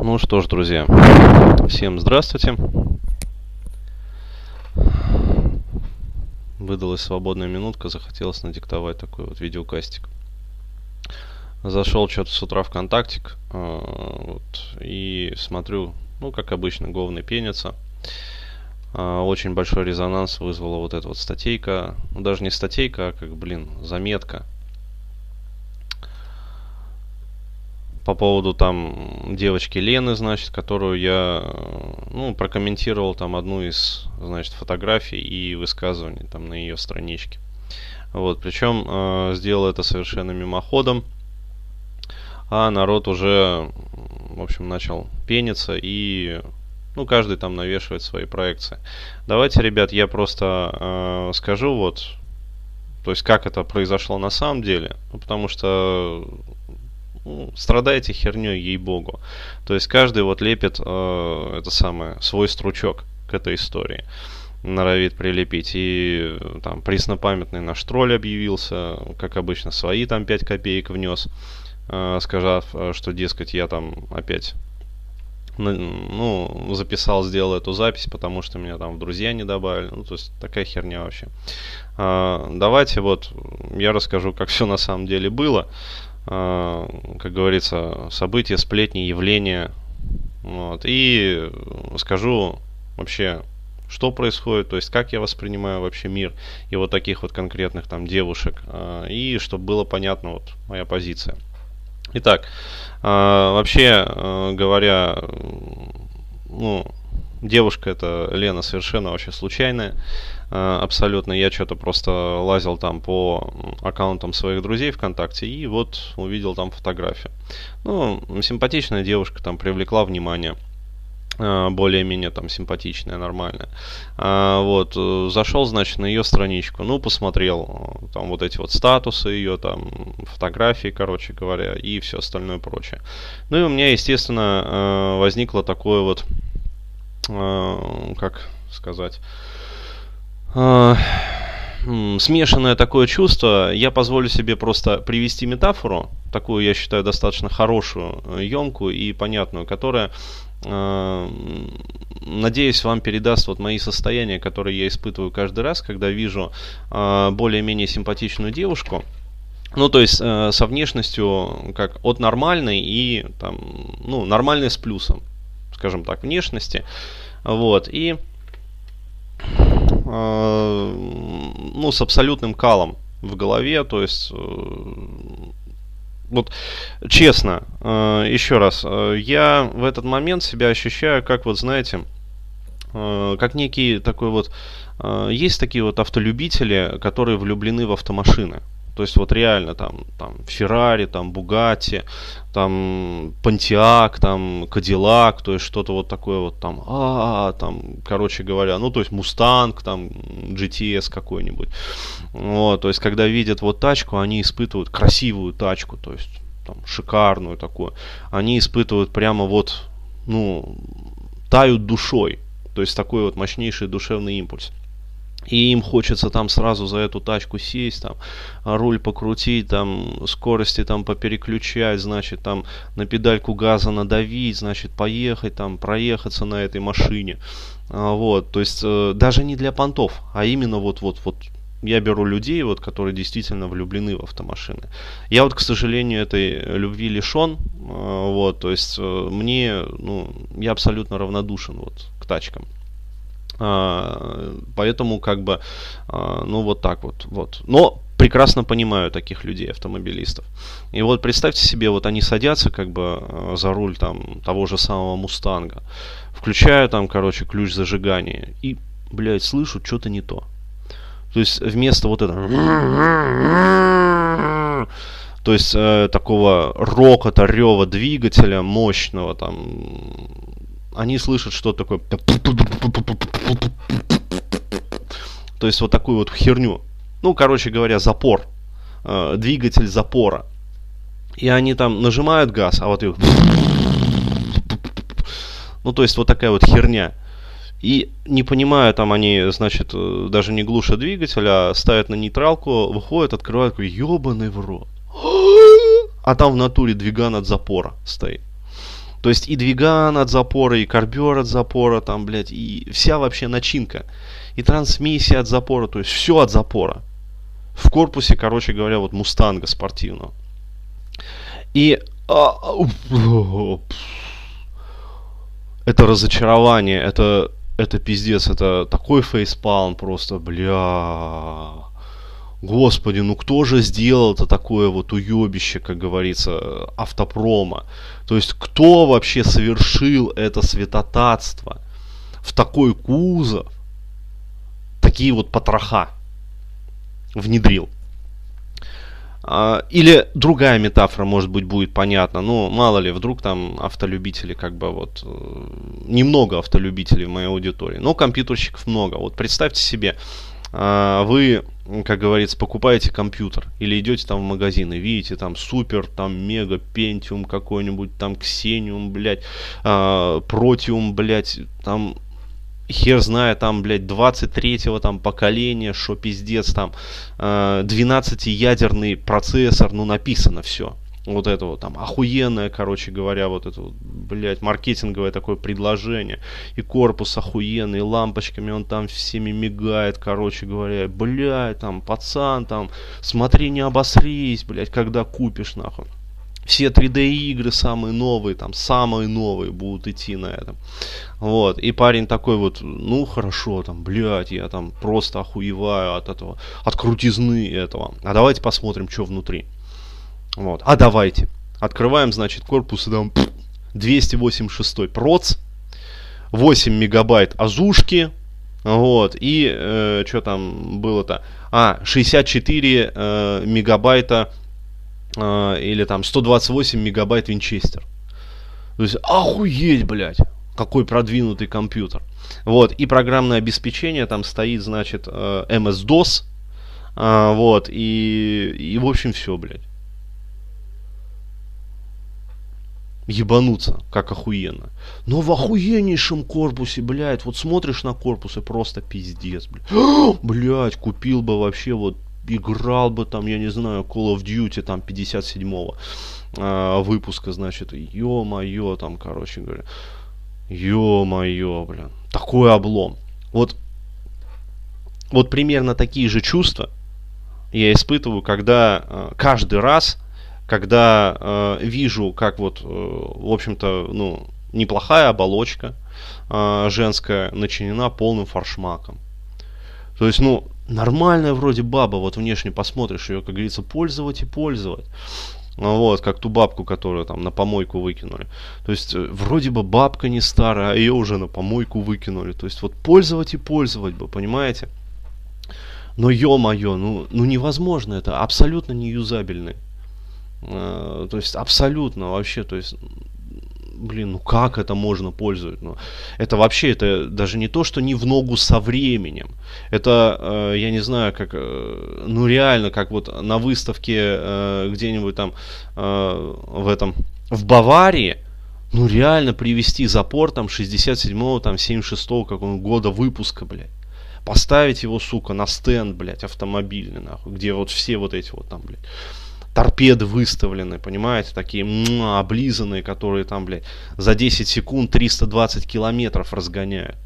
Ну что ж, друзья, всем здравствуйте. Выдалась свободная минутка, захотелось надиктовать такой вот видеокастик. Зашел что-то с утра в контактик э, вот, и смотрю, ну, как обычно, говны пенятся. Э, очень большой резонанс вызвала вот эта вот статейка. Ну, даже не статейка, а как, блин, заметка – по поводу там девочки Лены, значит, которую я, ну, прокомментировал там одну из, значит, фотографий и высказываний там на ее страничке. Вот, причем э, сделал это совершенно мимоходом, а народ уже, в общем, начал пениться и, ну, каждый там навешивает свои проекции. Давайте, ребят, я просто э, скажу вот, то есть как это произошло на самом деле, ну, потому что ну, страдаете херней, ей-богу. То есть каждый вот лепит э, это самое, свой стручок к этой истории норовит прилепить. И там преснопамятный наш тролль объявился, как обычно, свои там 5 копеек внес, э, сказав, э, что, дескать, я там опять ну, записал, сделал эту запись, потому что меня там в друзья не добавили. Ну, то есть такая херня вообще. А, давайте вот я расскажу, как все на самом деле было. А, как говорится, события, сплетни, явления. Вот. И скажу вообще, что происходит, то есть как я воспринимаю вообще мир и вот таких вот конкретных там девушек. А, и чтобы было понятно вот моя позиция. Итак, а, вообще говоря, ну, девушка это Лена совершенно вообще случайная. Э, абсолютно. Я что-то просто лазил там по аккаунтам своих друзей ВКонтакте и вот увидел там фотографию. Ну, симпатичная девушка там привлекла внимание э, более-менее там симпатичная, нормальная. А, вот, э, зашел, значит, на ее страничку, ну, посмотрел там вот эти вот статусы ее, там, фотографии, короче говоря, и все остальное прочее. Ну и у меня, естественно, возникло такое вот, как сказать, а, смешанное такое чувство. Я позволю себе просто привести метафору, такую, я считаю, достаточно хорошую, емкую и понятную, которая, э, надеюсь, вам передаст вот мои состояния, которые я испытываю каждый раз, когда вижу э, более-менее симпатичную девушку. Ну, то есть э, со внешностью как от нормальной и там, ну, нормальной с плюсом, скажем так, внешности. Вот. И Э, ну, с абсолютным калом в голове, то есть э, вот честно, э, еще раз, я в этот момент себя ощущаю, как вот знаете, как некий такой вот, есть такие вот автолюбители, которые влюблены в автомашины. То есть вот реально там, там Феррари, там Бугатти, там Понтиак, там Кадиллак, то есть что-то вот такое вот там, а, там, короче говоря, ну то есть Мустанг, там GTS какой-нибудь. Вот, то есть когда видят вот тачку, они испытывают красивую тачку, то есть там шикарную такую, они испытывают прямо вот, ну, тают душой, то есть такой вот мощнейший душевный импульс и им хочется там сразу за эту тачку сесть, там, руль покрутить, там, скорости там попереключать, значит, там, на педальку газа надавить, значит, поехать, там, проехаться на этой машине. А, вот, то есть, э, даже не для понтов, а именно вот-вот, вот, я беру людей, вот, которые действительно влюблены в автомашины. Я вот, к сожалению, этой любви лишен, э, вот, то есть, э, мне, ну, я абсолютно равнодушен, вот, к тачкам. А, поэтому как бы, а, ну вот так вот, вот. Но прекрасно понимаю таких людей, автомобилистов. И вот представьте себе, вот они садятся как бы а, за руль там того же самого Мустанга, включаю там, короче, ключ зажигания и, блядь, слышу что-то не то. То есть вместо вот этого то есть э, такого рокота, рева двигателя мощного там они слышат что такое. То есть вот такую вот херню. Ну, короче говоря, запор. Э, двигатель запора. И они там нажимают газ, а вот их... Ну, то есть вот такая вот херня. И не понимая, там они, значит, даже не глушат двигатель, а ставят на нейтралку, выходят, открывают, такой, ебаный в рот. А там в натуре двиган от запора стоит. То есть и двиган от запора, и карбюр от запора, там, блядь, и вся вообще начинка. И трансмиссия от запора, то есть все от запора. В корпусе, короче говоря, вот мустанга спортивного. И а, это разочарование, это, это пиздец, это такой фейспалм просто, бля. Господи, ну кто же сделал это такое вот уебище, как говорится, автопрома? То есть кто вообще совершил это святотатство в такой кузов, такие вот потроха внедрил? А, или другая метафора, может быть, будет понятна. Ну, мало ли, вдруг там автолюбители, как бы вот, э, немного автолюбителей в моей аудитории, но компьютерщиков много. Вот представьте себе, вы, как говорится, покупаете компьютер или идете там в магазин и видите там супер, там мега пентиум какой-нибудь, там ксениум, блядь, протиум, блядь, там хер знает, там, блядь, 23-го там поколения, что пиздец, там, 12-ядерный процессор, ну, написано все вот это вот там охуенное, короче говоря, вот это вот, блядь, маркетинговое такое предложение. И корпус охуенный, и лампочками он там всеми мигает, короче говоря. Блядь, там, пацан, там, смотри, не обосрись, блядь, когда купишь, нахуй. Все 3D игры самые новые, там, самые новые будут идти на этом. Вот, и парень такой вот, ну, хорошо, там, блядь, я там просто охуеваю от этого, от крутизны этого. А давайте посмотрим, что внутри. Вот. А давайте. Открываем, значит, корпус и там 286 проц, 8 мегабайт азушки, вот, и э, что там было-то? А, 64 э, мегабайта э, или там 128 мегабайт винчестер. То есть, охуеть, блядь, какой продвинутый компьютер. Вот, и программное обеспечение там стоит, значит, э, MS-DOS, э, вот, и, и в общем все, блядь. Ебануться, как охуенно. Но в охуеннейшем корпусе, блядь, вот смотришь на корпус и просто пиздец, блядь. блядь, купил бы вообще вот играл бы там, я не знаю, Call of Duty там 57-го э, выпуска, значит, ё-моё, там, короче говоря, ё-моё, блин, такой облом. Вот, вот примерно такие же чувства я испытываю, когда э, каждый раз когда э, вижу, как вот, э, в общем-то, ну, неплохая оболочка э, женская начинена полным фаршмаком. То есть, ну, нормальная вроде баба, вот внешне посмотришь ее, как говорится, пользовать и пользовать. Ну вот, как ту бабку, которую там на помойку выкинули. То есть, э, вроде бы бабка не старая, а ее уже на помойку выкинули. То есть, вот пользовать и пользовать бы, понимаете? Но ё-моё, ну, ну невозможно это, абсолютно не юзабельный. Э, то есть абсолютно вообще, то есть блин, ну как это можно пользоваться? Ну, это вообще, это даже не то, что не в ногу со временем. Это, э, я не знаю, как, э, ну реально, как вот на выставке э, где-нибудь там э, в этом, в Баварии, ну реально привести запор там 67-го, там 76-го какого года выпуска, блядь. Поставить его, сука, на стенд, блядь, автомобильный, нахуй, где вот все вот эти вот там, блядь торпеды выставлены, понимаете, такие м-м, облизанные, которые там, блядь, за 10 секунд 320 километров разгоняют.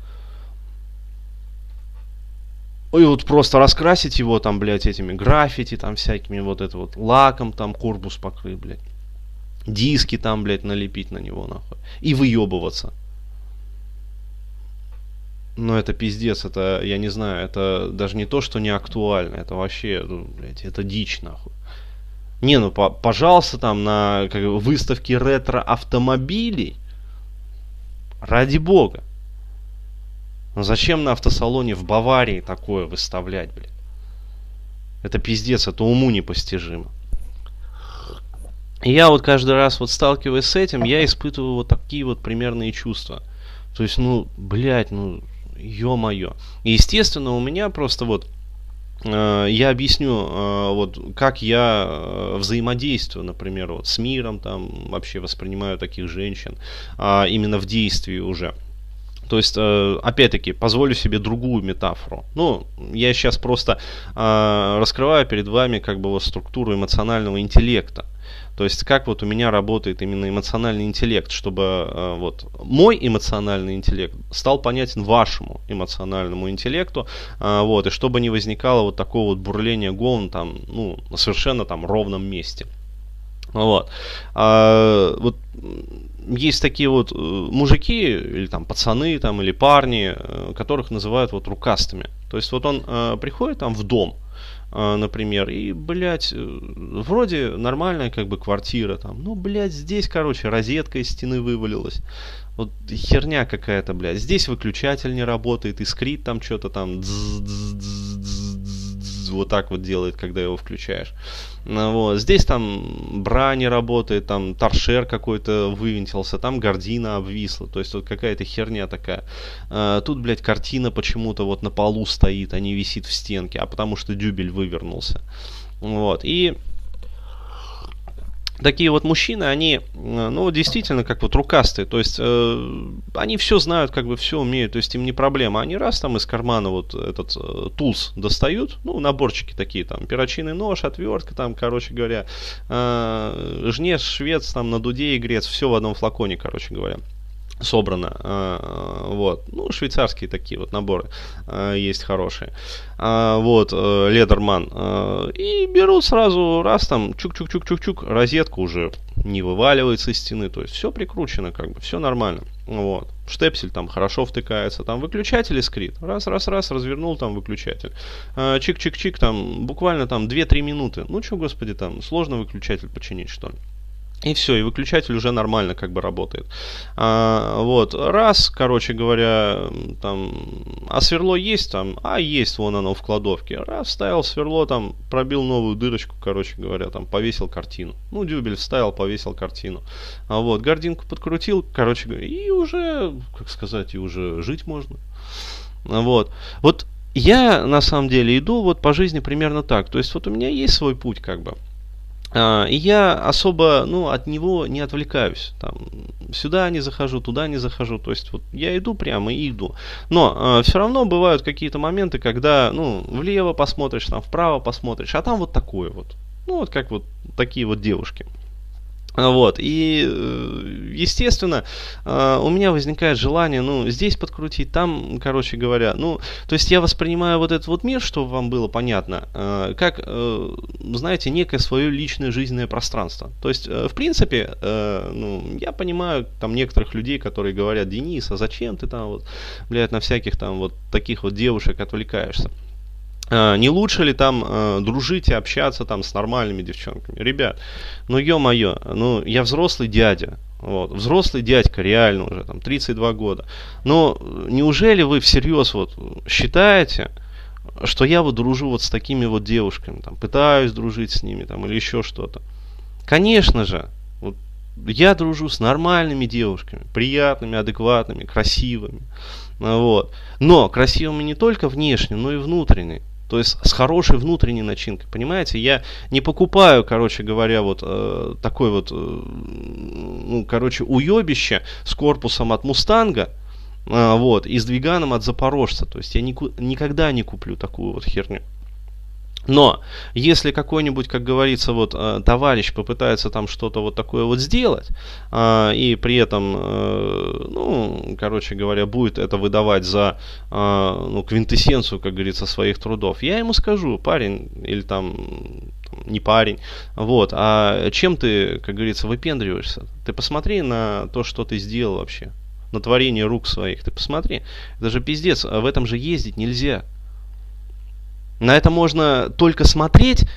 И вот просто раскрасить его там, блядь, этими граффити там всякими, вот это вот лаком там корпус покрыть, блядь. Диски там, блядь, налепить на него, нахуй. И выебываться. Но это пиздец, это, я не знаю, это даже не то, что не актуально, это вообще, ну, блядь, это дичь, нахуй. Не, ну, по пожалуйста, там на как, выставке ретро-автомобилей. Ради бога. Ну зачем на автосалоне в Баварии такое выставлять, блин? Это пиздец, это уму непостижимо. И я вот каждый раз вот сталкиваясь с этим, я испытываю вот такие вот примерные чувства. То есть, ну, блядь, ну, ё-моё. И, естественно, у меня просто вот я объясню, э, вот, как я э, взаимодействую, например, вот, с миром, там, вообще воспринимаю таких женщин, а именно в действии уже. То есть, опять-таки, позволю себе другую метафору. Ну, я сейчас просто раскрываю перед вами как бы вот структуру эмоционального интеллекта. То есть как вот у меня работает именно эмоциональный интеллект, чтобы э, вот мой эмоциональный интеллект стал понятен вашему эмоциональному интеллекту, э, вот, и чтобы не возникало вот такого вот бурления гон там, ну, на совершенно там ровном месте. Вот. А, вот есть такие вот э, мужики, или там пацаны, там, или парни, которых называют вот рукастыми. То есть вот он э, приходит там в дом, например, и, блядь, э, вроде нормальная как бы квартира там, ну, блядь, здесь, короче, розетка из стены вывалилась. Вот херня какая-то, блядь. Здесь выключатель не работает, искрит там что-то там, вот так вот делает, когда его включаешь. Ну вот. Здесь там бра не работает, там торшер какой-то вывинтился, там гордина обвисла. То есть вот какая-то херня такая. А, тут, блядь, картина почему-то вот на полу стоит, а не висит в стенке, а потому что дюбель вывернулся. Вот. И такие вот мужчины, они, э, ну, действительно, как вот рукастые, то есть э, они все знают, как бы все умеют, то есть им не проблема. Они раз там из кармана вот этот э, тулс достают, ну, наборчики такие, там, перочинный нож, отвертка, там, короче говоря, э, жнец, швец, там, на дуде и все в одном флаконе, короче говоря собрано. А, вот. Ну, швейцарские такие вот наборы а, есть хорошие. А, вот, Ледерман. И берут сразу, раз там, чук-чук-чук-чук-чук, розетка уже не вываливается из стены, то есть все прикручено, как бы, все нормально. Вот. Штепсель там хорошо втыкается, там выключатель искрит. Раз, раз, раз, развернул там выключатель. Чик-чик-чик, там буквально там 2-3 минуты. Ну что, господи, там сложно выключатель починить, что ли? И все, и выключатель уже нормально как бы работает. А, вот, раз, короче говоря, там, а сверло есть там? А, есть, вон оно в кладовке. Раз, вставил сверло, там, пробил новую дырочку, короче говоря, там, повесил картину. Ну, дюбель вставил, повесил картину. А вот, гординку подкрутил, короче говоря, и уже, как сказать, и уже жить можно. Вот. Вот я, на самом деле, иду вот по жизни примерно так. То есть, вот у меня есть свой путь, как бы. А, и я особо ну, от него не отвлекаюсь. Там, сюда не захожу, туда не захожу. То есть вот я иду прямо и иду. Но э, а, все равно бывают какие-то моменты, когда ну, влево посмотришь, там, вправо посмотришь, а там вот такое вот. Ну, вот как вот такие вот девушки. Вот, и, э, естественно, э, у меня возникает желание, ну, здесь подкрутить, там, короче говоря, ну, то есть я воспринимаю вот этот вот мир, чтобы вам было понятно, э, как, знаете, некое свое личное жизненное пространство. То есть, в принципе, ну, я понимаю там некоторых людей, которые говорят, Денис, а зачем ты там вот, блядь, на всяких там вот таких вот девушек отвлекаешься? А, не лучше ли там э, дружить и общаться там с нормальными девчонками? Ребят, ну ё-моё, ну я взрослый дядя, вот, взрослый дядька, реально уже, там, 32 года. Но неужели вы всерьез вот считаете, что я вот дружу вот с такими вот девушками, там, пытаюсь дружить с ними, там, или еще что-то? Конечно же, вот, я дружу с нормальными девушками, приятными, адекватными, красивыми. Вот. Но красивыми не только внешне, но и внутренне. То есть с хорошей внутренней начинкой, понимаете? Я не покупаю, короче говоря, вот э, такой вот, э, ну, короче, уебище с корпусом от Мустанга, э, вот, и с двиганом от Запорожца. То есть я нику- никогда не куплю такую вот херню. Но если какой-нибудь, как говорится, вот э, товарищ попытается там что-то вот такое вот сделать, э, и при этом, э, ну, короче говоря, будет это выдавать за ну, квинтэссенцию, как говорится, своих трудов, я ему скажу, парень, или там не парень, вот, а чем ты, как говорится, выпендриваешься? Ты посмотри на то, что ты сделал вообще, на творение рук своих, ты посмотри, это же пиздец, а в этом же ездить нельзя. На это можно только смотреть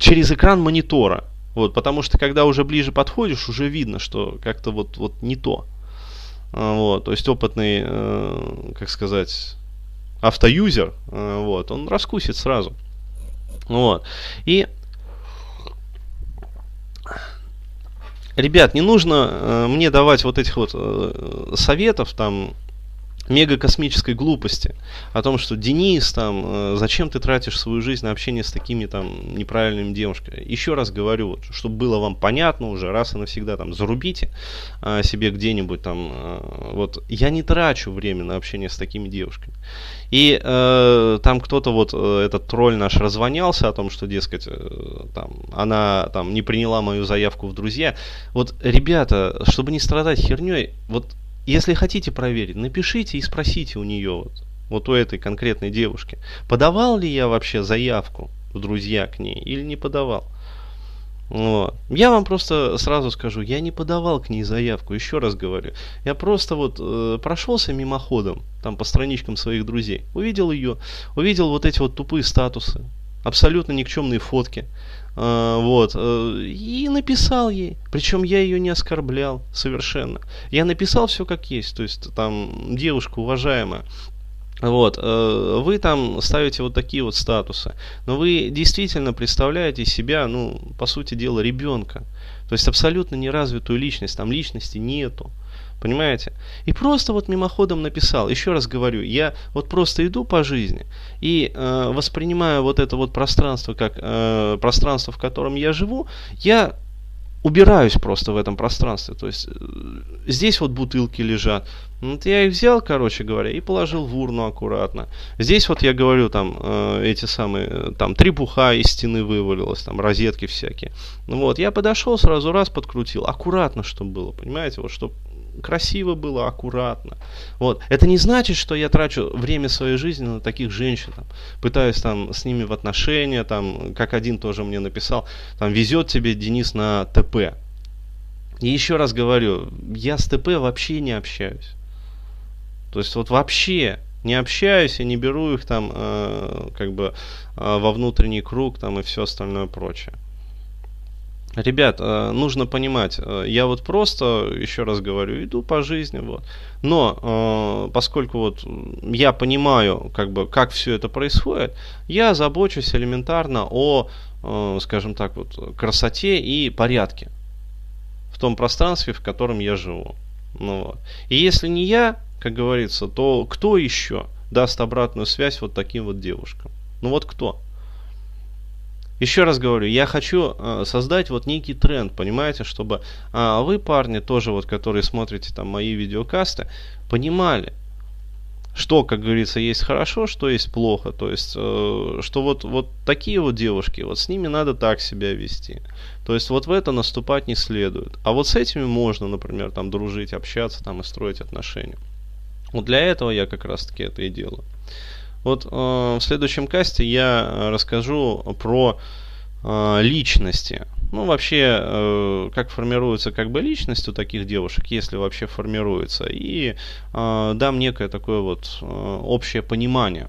через экран монитора. Вот, потому что когда уже ближе подходишь, уже видно, что как-то вот, вот не то. А, вот, то есть опытный, э, как сказать, автоюзер, э, вот, он раскусит сразу. Вот. И Ребят, не нужно э, мне давать вот этих вот э, советов там мега космической глупости о том, что Денис, там, э, зачем ты тратишь свою жизнь на общение с такими там неправильными девушками. Еще раз говорю, вот, чтобы было вам понятно уже, раз и навсегда там зарубите э, себе где-нибудь там, э, вот, я не трачу время на общение с такими девушками. И э, там кто-то вот, э, этот тролль наш развонялся о том, что, дескать, э, там, она там не приняла мою заявку в друзья. Вот, ребята, чтобы не страдать херней, вот если хотите проверить, напишите и спросите у нее, вот, вот у этой конкретной девушки, подавал ли я вообще заявку в друзья к ней или не подавал. Вот. Я вам просто сразу скажу, я не подавал к ней заявку, еще раз говорю. Я просто вот э, прошелся мимоходом, там по страничкам своих друзей, увидел ее, увидел вот эти вот тупые статусы, абсолютно никчемные фотки. Э, вот, э, и написал ей. Причем я ее не оскорблял совершенно. Я написал все как есть. То есть там девушка уважаемая. Вот, э, вы там ставите вот такие вот статусы, но вы действительно представляете себя, ну, по сути дела, ребенка. То есть абсолютно неразвитую личность, там личности нету. Понимаете? И просто вот мимоходом написал. Еще раз говорю, я вот просто иду по жизни и э, воспринимаю вот это вот пространство как э, пространство, в котором я живу, я убираюсь просто в этом пространстве. То есть э, здесь вот бутылки лежат. Вот я их взял, короче говоря, и положил в урну аккуратно. Здесь вот я говорю, там э, эти самые, э, там трепуха из стены вывалилась, там розетки всякие. Ну вот, я подошел, сразу раз подкрутил. Аккуратно, чтобы было, понимаете, вот чтобы красиво было, аккуратно. Вот. Это не значит, что я трачу время своей жизни на таких женщин, там, пытаюсь там с ними в отношения, там, как один тоже мне написал, там, везет тебе Денис на ТП. И еще раз говорю, я с ТП вообще не общаюсь. То есть вот вообще не общаюсь, я не беру их там э, как бы э, во внутренний круг там и все остальное прочее. Ребят, э, нужно понимать, э, я вот просто, еще раз говорю, иду по жизни, вот. Но э, поскольку вот я понимаю, как бы, как все это происходит, я забочусь элементарно о, скажем так, вот, красоте и порядке в том пространстве, в котором я живу. Ну, вот. И если не я, как говорится, то кто еще даст обратную связь вот таким вот девушкам? Ну вот кто? Еще раз говорю, я хочу э, создать вот некий тренд, понимаете, чтобы э, вы, парни, тоже вот, которые смотрите там мои видеокасты, понимали, что, как говорится, есть хорошо, что есть плохо. То есть, э, что вот, вот такие вот девушки, вот с ними надо так себя вести. То есть, вот в это наступать не следует. А вот с этими можно, например, там дружить, общаться там и строить отношения. Вот для этого я как раз таки это и делаю. Вот э, в следующем касте я э, расскажу про э, личности. Ну, вообще, э, как формируется как бы личность у таких девушек, если вообще формируется. И э, дам некое такое вот э, общее понимание.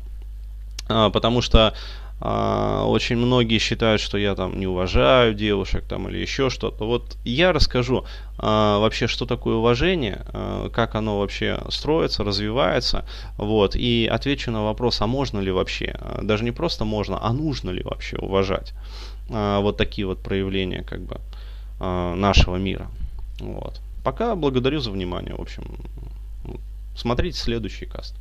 Э, потому что а, очень многие считают, что я там не уважаю девушек там или еще что-то. Вот я расскажу а, вообще, что такое уважение, а, как оно вообще строится, развивается, вот, и отвечу на вопрос, а можно ли вообще, а, даже не просто можно, а нужно ли вообще уважать а, вот такие вот проявления как бы а, нашего мира. Вот. Пока благодарю за внимание, в общем, смотрите следующий каст.